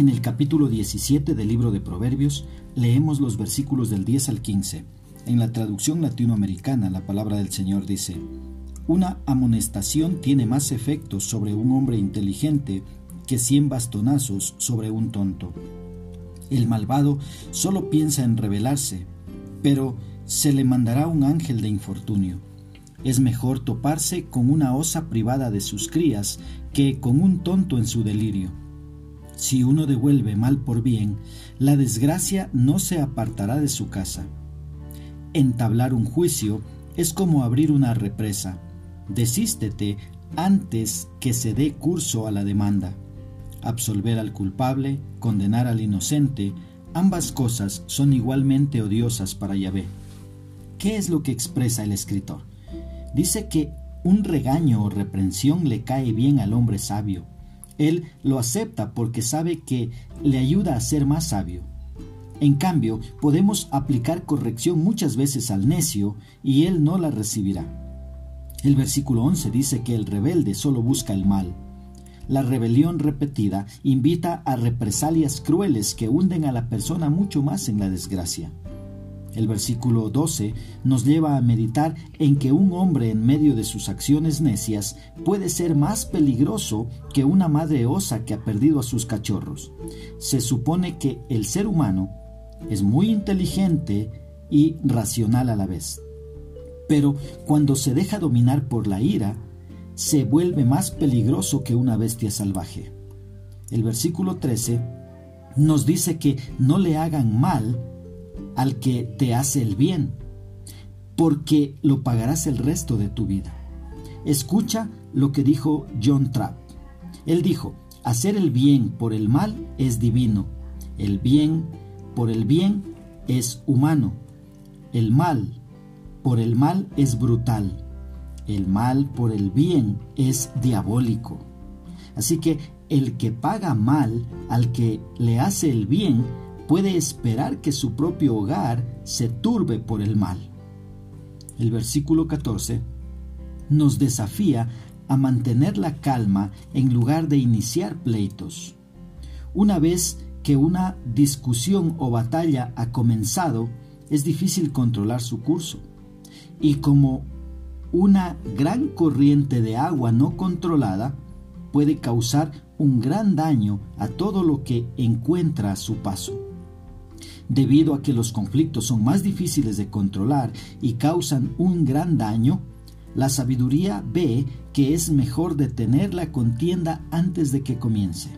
En el capítulo 17 del libro de Proverbios leemos los versículos del 10 al 15. En la traducción latinoamericana la palabra del Señor dice, Una amonestación tiene más efecto sobre un hombre inteligente que cien bastonazos sobre un tonto. El malvado solo piensa en rebelarse, pero se le mandará un ángel de infortunio. Es mejor toparse con una osa privada de sus crías que con un tonto en su delirio. Si uno devuelve mal por bien, la desgracia no se apartará de su casa. Entablar un juicio es como abrir una represa. Desístete antes que se dé curso a la demanda absolver al culpable, condenar al inocente, ambas cosas son igualmente odiosas para Yahvé. ¿Qué es lo que expresa el escritor? Dice que un regaño o reprensión le cae bien al hombre sabio. Él lo acepta porque sabe que le ayuda a ser más sabio. En cambio, podemos aplicar corrección muchas veces al necio y él no la recibirá. El versículo 11 dice que el rebelde solo busca el mal la rebelión repetida invita a represalias crueles que hunden a la persona mucho más en la desgracia. El versículo 12 nos lleva a meditar en que un hombre en medio de sus acciones necias puede ser más peligroso que una madre osa que ha perdido a sus cachorros. Se supone que el ser humano es muy inteligente y racional a la vez. Pero cuando se deja dominar por la ira, se vuelve más peligroso que una bestia salvaje. El versículo 13 nos dice que no le hagan mal al que te hace el bien, porque lo pagarás el resto de tu vida. Escucha lo que dijo John Trapp. Él dijo, hacer el bien por el mal es divino, el bien por el bien es humano, el mal por el mal es brutal el mal por el bien es diabólico. Así que el que paga mal al que le hace el bien puede esperar que su propio hogar se turbe por el mal. El versículo 14 nos desafía a mantener la calma en lugar de iniciar pleitos. Una vez que una discusión o batalla ha comenzado, es difícil controlar su curso. Y como una gran corriente de agua no controlada puede causar un gran daño a todo lo que encuentra a su paso. Debido a que los conflictos son más difíciles de controlar y causan un gran daño, la sabiduría ve que es mejor detener la contienda antes de que comience.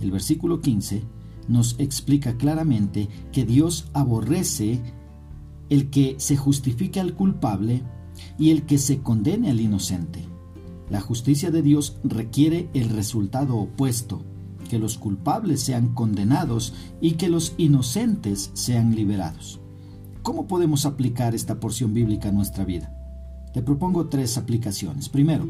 El versículo 15 nos explica claramente que Dios aborrece el que se justifique al culpable y el que se condene al inocente. La justicia de Dios requiere el resultado opuesto, que los culpables sean condenados y que los inocentes sean liberados. ¿Cómo podemos aplicar esta porción bíblica a nuestra vida? Te propongo tres aplicaciones. Primero,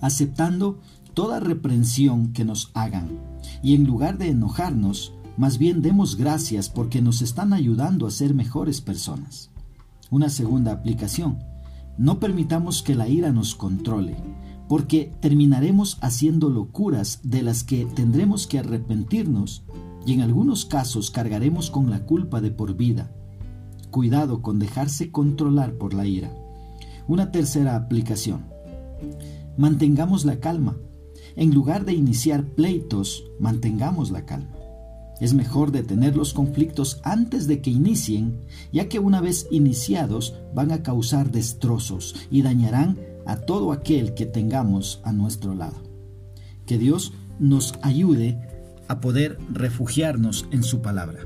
aceptando toda reprensión que nos hagan y en lugar de enojarnos, más bien demos gracias porque nos están ayudando a ser mejores personas. Una segunda aplicación, no permitamos que la ira nos controle, porque terminaremos haciendo locuras de las que tendremos que arrepentirnos y en algunos casos cargaremos con la culpa de por vida. Cuidado con dejarse controlar por la ira. Una tercera aplicación. Mantengamos la calma. En lugar de iniciar pleitos, mantengamos la calma. Es mejor detener los conflictos antes de que inicien, ya que una vez iniciados van a causar destrozos y dañarán a todo aquel que tengamos a nuestro lado. Que Dios nos ayude a poder refugiarnos en su palabra.